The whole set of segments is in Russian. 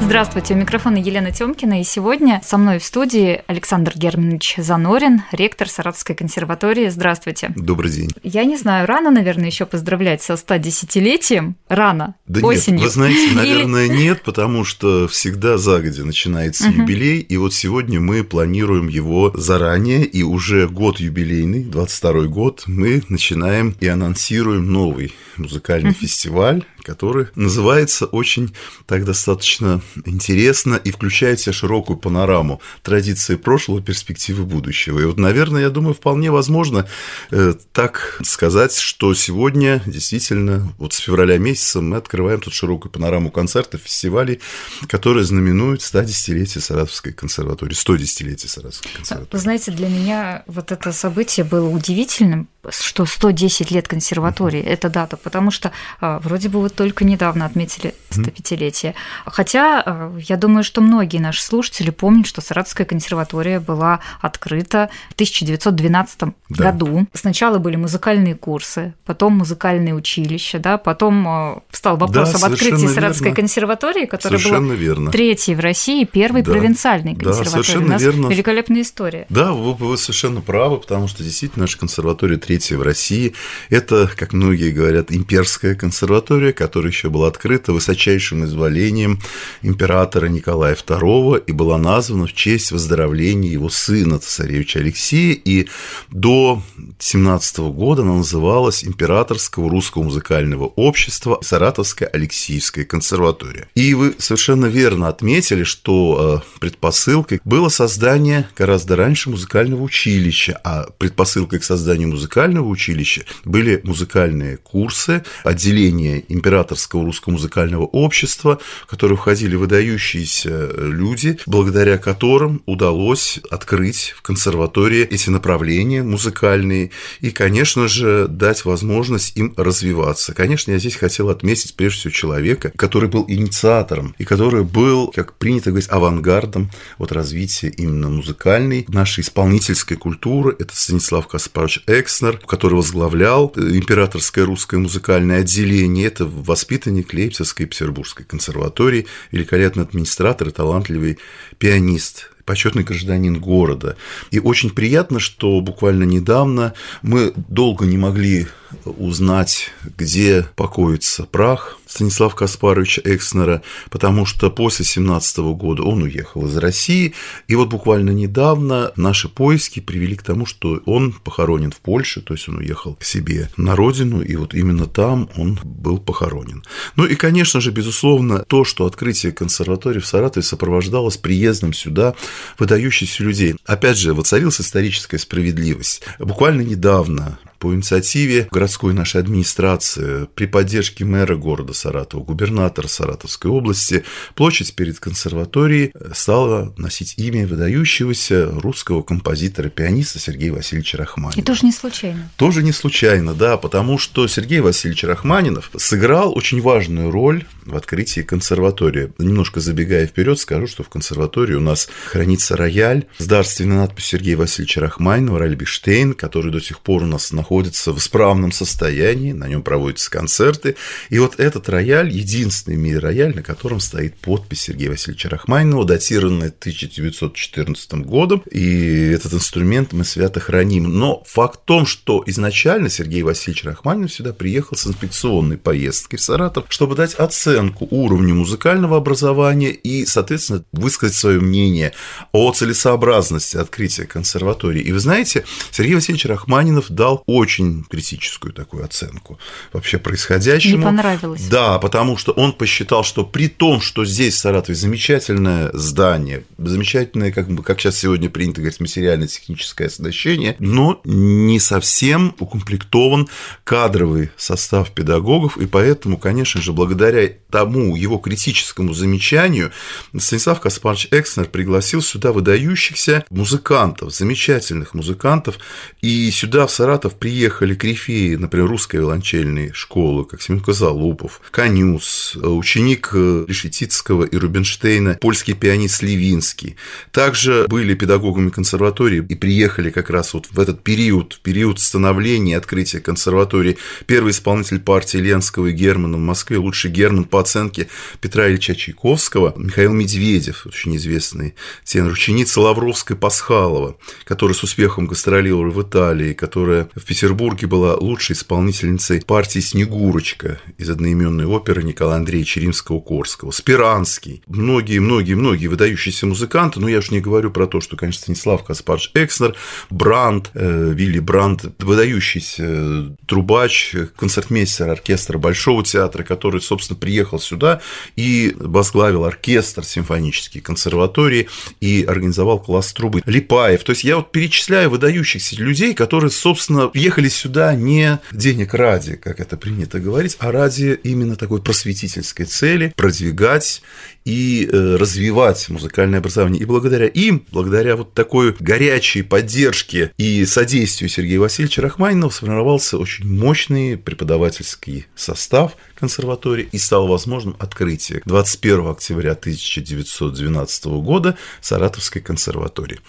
Здравствуйте, у микрофона Елена Тёмкина, и сегодня со мной в студии Александр Германович Занорин, ректор Саратовской консерватории. Здравствуйте. Добрый день. Я не знаю, рано, наверное, еще поздравлять со 110-летием? Рано? Да осенью. нет, вы знаете, наверное, Или... нет, потому что всегда загодя начинается угу. юбилей, и вот сегодня мы планируем его заранее, и уже год юбилейный, 22 год, мы начинаем и анонсируем новый музыкальный угу. фестиваль, который называется очень так достаточно интересно и включает в себя широкую панораму традиции прошлого, перспективы будущего. И вот, наверное, я думаю, вполне возможно э, так сказать, что сегодня действительно вот с февраля месяца мы открываем тут широкую панораму концертов, фестивалей, которые знаменуют 110-летие Саратовской консерватории, 110-летие Саратовской консерватории. Вы знаете, для меня вот это событие было удивительным, что 110 лет консерватории – это дата, потому что а, вроде бы вот только недавно отметили 105-летие. Хотя а, я думаю, что многие наши слушатели помнят, что Саратовская консерватория была открыта в 1912 да. году. Сначала были музыкальные курсы, потом музыкальные училища, да, потом а, встал вопрос да, об открытии Саратовской верно. консерватории, которая совершенно была верно. третьей в России, первой да. провинциальной консерваторией. Да, совершенно У нас верно. великолепная история. Да, вы, вы совершенно правы, потому что действительно наша консерватория третья в России. Это, как многие говорят, имперская консерватория, которая еще была открыта высочайшим изволением императора Николая II и была названа в честь выздоровления его сына, царевича Алексея, и до 17 года она называлась Императорского русского музыкального общества Саратовская Алексеевская консерватория. И вы совершенно верно отметили, что э, предпосылкой было создание гораздо раньше музыкального училища, а предпосылкой к созданию музыкального училища были музыкальные курсы, отделение Императорского русского музыкального общества, в которые входили выдающиеся люди, благодаря которым удалось открыть в консерватории эти направления музыкальные и, конечно же, дать возможность им развиваться. Конечно, я здесь хотел отметить прежде всего человека, который был инициатором и который был, как принято говорить, авангардом вот развития именно музыкальной нашей исполнительской культуры. Это Станислав Каспарович Экснер, который возглавлял императорское русское музыкальное отделение. Это воспитанник Лейпцигской и Петербургской консерватории, великолепный администратор и талантливый пианист почетный гражданин города. И очень приятно, что буквально недавно мы долго не могли узнать, где покоится прах Станислава Каспаровича Экснера, потому что после 17 года он уехал из России, и вот буквально недавно наши поиски привели к тому, что он похоронен в Польше, то есть он уехал к себе на родину, и вот именно там он был похоронен. Ну и, конечно же, безусловно, то, что открытие консерватории в Саратове сопровождалось приездом сюда выдающихся людей. Опять же, воцарилась историческая справедливость. Буквально недавно по инициативе городской нашей администрации, при поддержке мэра города Саратова, губернатора Саратовской области, площадь перед консерваторией стала носить имя выдающегося русского композитора-пианиста Сергея Васильевича Рахманинова. И тоже не случайно. Тоже не случайно, да, потому что Сергей Васильевич Рахманинов сыграл очень важную роль в открытии консерватории. Немножко забегая вперед, скажу, что в консерватории у нас хранится рояль с дарственной надписью Сергея Васильевича Рахманинова, рояль Биштейн, который до сих пор у нас находится находится в исправном состоянии, на нем проводятся концерты. И вот этот рояль, единственный в мире рояль, на котором стоит подпись Сергея Васильевича Рахманинова, датированная 1914 годом. И этот инструмент мы свято храним. Но факт в том, что изначально Сергей Васильевич Рахманинов сюда приехал с инспекционной поездкой в Саратов, чтобы дать оценку уровню музыкального образования и, соответственно, высказать свое мнение о целесообразности открытия консерватории. И вы знаете, Сергей Васильевич Рахманинов дал очень очень критическую такую оценку вообще происходящему. Не понравилось. Да, потому что он посчитал, что при том, что здесь в Саратове замечательное здание, замечательное, как, бы, как сейчас сегодня принято говорить, материально-техническое оснащение, но не совсем укомплектован кадровый состав педагогов, и поэтому, конечно же, благодаря тому его критическому замечанию Станислав Каспарович Экснер пригласил сюда выдающихся музыкантов, замечательных музыкантов, и сюда в Саратов приехали корифеи, например, русской виолончельной школы, как Семен Козалупов, Конюс, ученик Решетицкого и Рубинштейна, польский пианист Ливинский. Также были педагогами консерватории и приехали как раз вот в этот период, в период становления и открытия консерватории, первый исполнитель партии Ленского и Германа в Москве, лучший Герман по оценке Петра Ильича Чайковского, Михаил Медведев, очень известный тенор, ученица Лавровской Пасхалова, которая с успехом гастролировала в Италии, которая в Петербурге была лучшей исполнительницей партии «Снегурочка» из одноименной оперы Николая Андреевича Римского-Корского, Спиранский, многие-многие-многие выдающиеся музыканты, но я уж не говорю про то, что, конечно, Станислав Каспарч Экснер, Бранд, э, Вилли Бранд, выдающийся трубач, концертмейстер оркестра Большого театра, который, собственно, приехал сюда и возглавил оркестр симфонический консерватории и организовал класс трубы. Липаев. То есть я вот перечисляю выдающихся людей, которые, собственно, ехали сюда не денег ради, как это принято говорить, а ради именно такой просветительской цели продвигать и э, развивать музыкальное образование. И благодаря им, благодаря вот такой горячей поддержке и содействию Сергея Васильевича Рахманинова сформировался очень мощный преподавательский состав консерватории и стало возможным открытие 21 октября 1912 года Саратовской консерватории.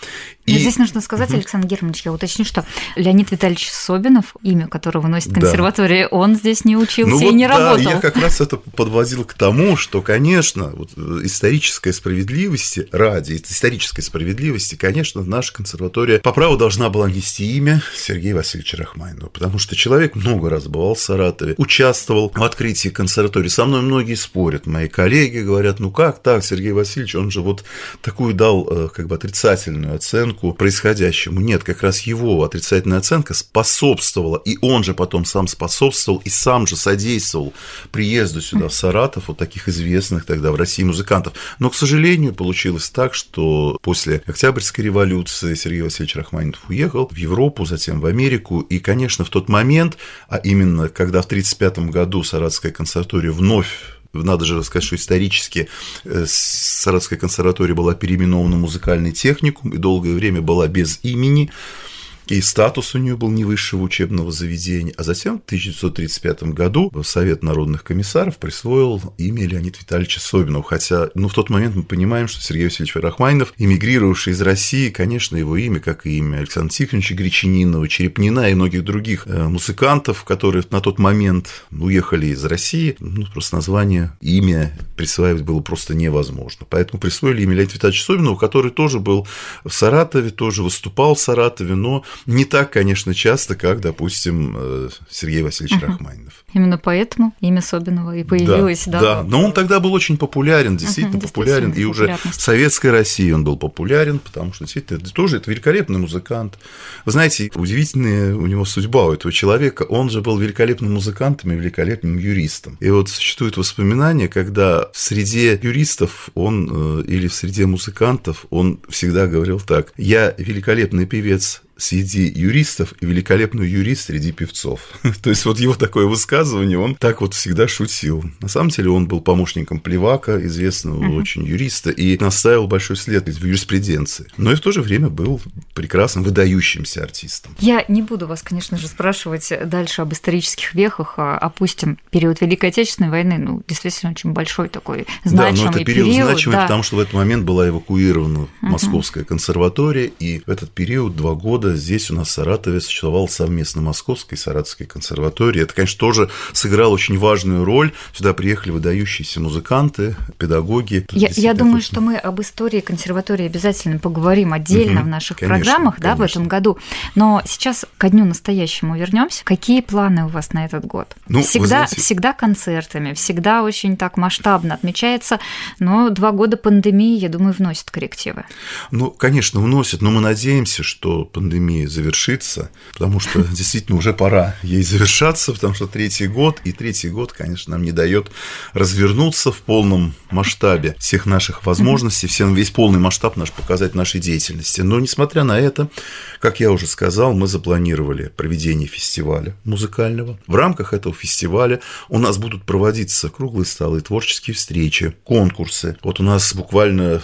И... Здесь нужно сказать, Александр Германович, я уточню, что Леонид Витальевич Собинов, имя которого носит консерватория, да. он здесь не учился ну, и вот не да, работал. Я как раз это подводил к тому, что, конечно, вот исторической справедливости ради исторической справедливости, конечно, наша консерватория по праву должна была нести имя Сергея Васильевича Рахманинова, потому что человек много раз бывал в Саратове, участвовал в открытии консерватории. Со мной многие спорят, мои коллеги говорят, ну как так, Сергей Васильевич, он же вот такую дал э, как бы отрицательную оценку происходящему. Нет, как раз его отрицательная оценка способствовала, и он же потом сам способствовал и сам же содействовал приезду сюда, в Саратов, вот таких известных тогда в России музыкантов. Но, к сожалению, получилось так, что после Октябрьской революции Сергей Васильевич Рахманинов уехал в Европу, затем в Америку, и, конечно, в тот момент, а именно когда в 1935 году Саратовская консерватория вновь надо же сказать, что исторически э, Саратовская консерватория была переименована в музыкальный техникум и долгое время была без имени и статус у нее был не высшего учебного заведения. А затем в 1935 году Совет народных комиссаров присвоил имя Леонида Витальевича Собинова. Хотя, ну, в тот момент мы понимаем, что Сергей Васильевич Рахманинов, эмигрировавший из России, конечно, его имя, как и имя Александра Тихоновича Гречининова, Черепнина и многих других э, музыкантов, которые на тот момент уехали из России, ну, просто название, имя присваивать было просто невозможно. Поэтому присвоили имя Леонида Витальевича Собинова, который тоже был в Саратове, тоже выступал в Саратове, но не так, конечно, часто, как, допустим, э, Сергей Васильевич угу. Рахманинов. Именно поэтому имя Собинова и появилось, да? Да, да. но он тогда был очень популярен, действительно, угу, популярен, и уже в Советской России он был популярен, потому что действительно это тоже это великолепный музыкант. Вы знаете, удивительная у него судьба у этого человека, он же был великолепным музыкантом и великолепным юристом. И вот существует воспоминание, когда в среде юристов он э, или в среде музыкантов он всегда говорил так: "Я великолепный певец, среди юристов и великолепный юрист среди певцов. То есть вот его такое высказывание, он так вот всегда шутил. На самом деле он был помощником Плевака, известного uh-huh. очень юриста, и наставил большой след в юриспруденции. Но и в то же время был прекрасным, выдающимся артистом. Я не буду вас, конечно же, спрашивать дальше об исторических вехах, а опустим период Великой Отечественной войны, ну, действительно, очень большой такой значимый Да, но это период, период значимый, да. потому что в этот момент была эвакуирована uh-huh. Московская консерватория, и в этот период, два года, года здесь у нас в Саратове существовал совместно Московской и Саратовской консерватории. Это, конечно, тоже сыграло очень важную роль. Сюда приехали выдающиеся музыканты, педагоги. Я, я думаю, что мы об истории консерватории обязательно поговорим отдельно угу, в наших конечно, программах конечно. Да, в этом году. Но сейчас ко дню настоящему вернемся. Какие планы у вас на этот год? Ну, всегда, знаете... всегда концертами, всегда очень так масштабно отмечается, но два года пандемии, я думаю, вносит коррективы. Ну, конечно, вносит, но мы надеемся, что пандемия пандемия завершится, потому что действительно уже пора ей завершаться, потому что третий год, и третий год, конечно, нам не дает развернуться в полном масштабе всех наших возможностей, всем весь полный масштаб наш показать нашей деятельности. Но, несмотря на это, как я уже сказал, мы запланировали проведение фестиваля музыкального. В рамках этого фестиваля у нас будут проводиться круглые столы, творческие встречи, конкурсы. Вот у нас буквально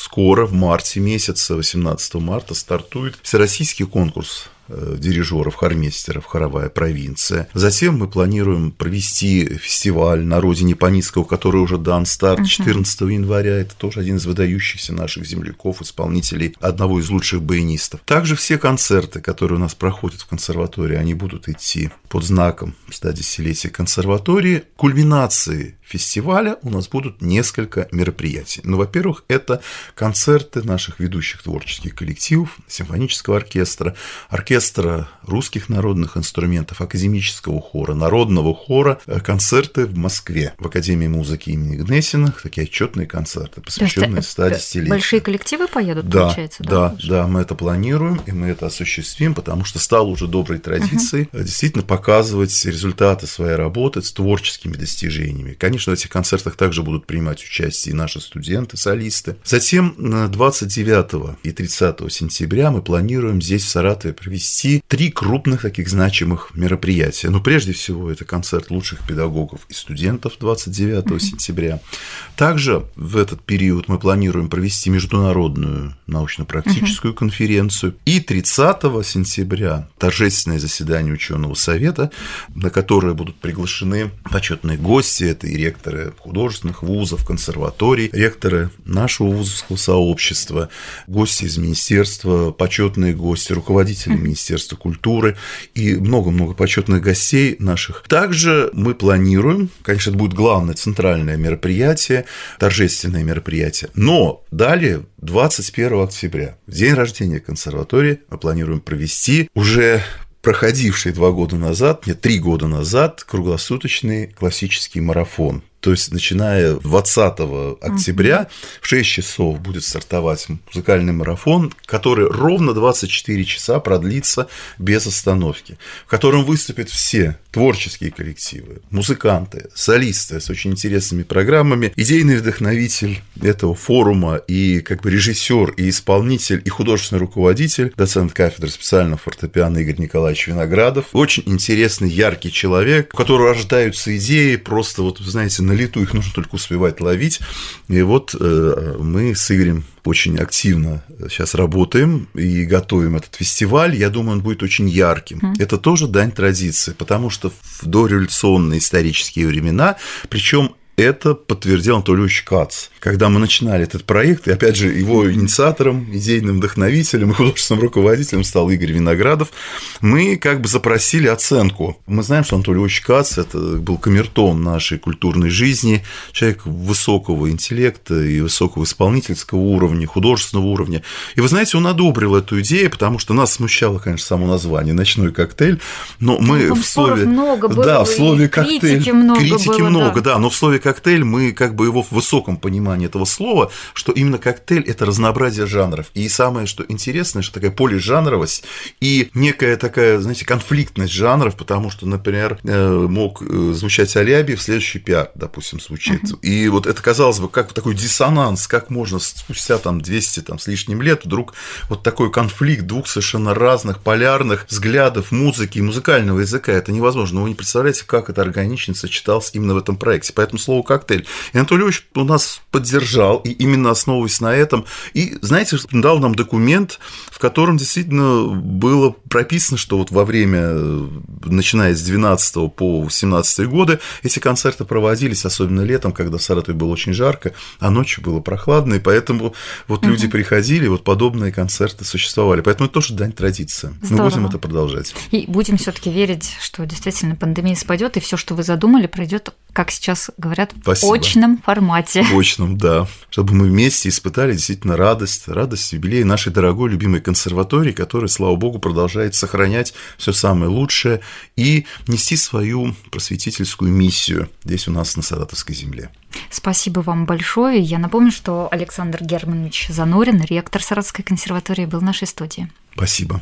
скоро, в марте месяце, 18 марта, стартует всероссийский конкурс э, дирижеров, хормейстеров, хоровая провинция. Затем мы планируем провести фестиваль на родине Паницкого, который уже дан старт 14 января. Это тоже один из выдающихся наших земляков, исполнителей одного из лучших баянистов. Также все концерты, которые у нас проходят в консерватории, они будут идти под знаком 110-летия консерватории. Кульминацией фестиваля у нас будут несколько мероприятий. Ну, во-первых, это концерты наших ведущих творческих коллективов, симфонического оркестра, оркестра русских народных инструментов, академического хора, народного хора, э, концерты в Москве, в Академии музыки имени Гнесина, такие отчетные концерты, посвященные 110 Большие коллективы поедут, да, получается? Да, да, да, мы это планируем, и мы это осуществим, потому что стало уже доброй традицией uh-huh. действительно показывать результаты своей работы с творческими достижениями. Конечно, Конечно, в этих концертах также будут принимать участие и наши студенты, солисты. Затем 29 и 30 сентября мы планируем здесь, в Саратове, провести три крупных таких значимых мероприятия. Но прежде всего это концерт лучших педагогов и студентов 29 mm-hmm. сентября. Также в этот период мы планируем провести международную научно-практическую mm-hmm. конференцию. И 30 сентября торжественное заседание ученого совета, на которое будут приглашены почетные гости, это и ректоры художественных вузов, консерваторий, ректоры нашего вузовского сообщества, гости из министерства, почетные гости, руководители Министерства культуры и много-много почетных гостей наших. Также мы планируем, конечно, это будет главное центральное мероприятие, торжественное мероприятие, но далее 21 октября, в день рождения консерватории, мы планируем провести уже проходивший два года назад, нет, три года назад, круглосуточный классический марафон то есть, начиная 20 октября в 6 часов будет стартовать музыкальный марафон, который ровно 24 часа продлится без остановки, в котором выступят все творческие коллективы, музыканты, солисты с очень интересными программами. Идейный вдохновитель этого форума и как бы режиссер, и исполнитель, и художественный руководитель, доцент кафедры специального фортепиано Игорь Николаевич Виноградов. Очень интересный, яркий человек, у которого рождаются идеи просто, вот, знаете, на лету, их нужно только успевать ловить. И вот э, мы с Игорем очень активно сейчас работаем и готовим этот фестиваль. Я думаю, он будет очень ярким. Mm. Это тоже дань традиции, потому что в дореволюционные исторические времена, причем это подтвердил Анатолий Ильич Кац. Когда мы начинали этот проект, и опять же его инициатором, идейным вдохновителем и художественным руководителем стал Игорь Виноградов, мы как бы запросили оценку. Мы знаем, что Анатолий Ильич Кац – это был камертон нашей культурной жизни, человек высокого интеллекта и высокого исполнительского уровня, художественного уровня. И вы знаете, он одобрил эту идею, потому что нас смущало, конечно, само название «Ночной коктейль», но мы ну, в слове… много было, да, в слове коктейль. Критики много Критики было, много, да. да, но в слове коктейль мы как бы его в высоком понимании этого слова, что именно коктейль – это разнообразие жанров. И самое, что интересное, что такая полижанровость и некая такая, знаете, конфликтность жанров, потому что, например, э, мог э, звучать Алябьев, следующий пиар, допустим, звучит. Uh-huh. И вот это, казалось бы, как такой диссонанс, как можно спустя там 200 там, с лишним лет вдруг вот такой конфликт двух совершенно разных полярных взглядов музыки и музыкального языка. Это невозможно. Но вы не представляете, как это органично сочеталось именно в этом проекте. Поэтому слово коктейль. И Анатолий Ильич у нас поддержал, и именно основываясь на этом, и, знаете, дал нам документ, в котором действительно было прописано, что вот во время, начиная с 12 по 17 годы, эти концерты проводились, особенно летом, когда в Саратове было очень жарко, а ночью было прохладно, и поэтому вот люди угу. приходили, вот подобные концерты существовали. Поэтому это тоже дань традиции. Мы будем это продолжать. И будем все-таки верить, что действительно пандемия спадет, и все, что вы задумали, пройдет, как сейчас говорят, Спасибо. в очном формате. В очном, да. Чтобы мы вместе испытали действительно радость, радость юбилея нашей дорогой любимой консерватории, которая, слава богу, продолжает сохранять все самое лучшее и нести свою просветительскую миссию здесь у нас на Саратовской земле. Спасибо вам большое. Я напомню, что Александр Германович Занорин, ректор Саратовской консерватории, был в нашей студии. Спасибо.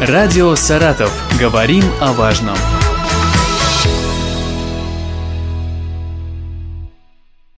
Радио «Саратов». Говорим о важном.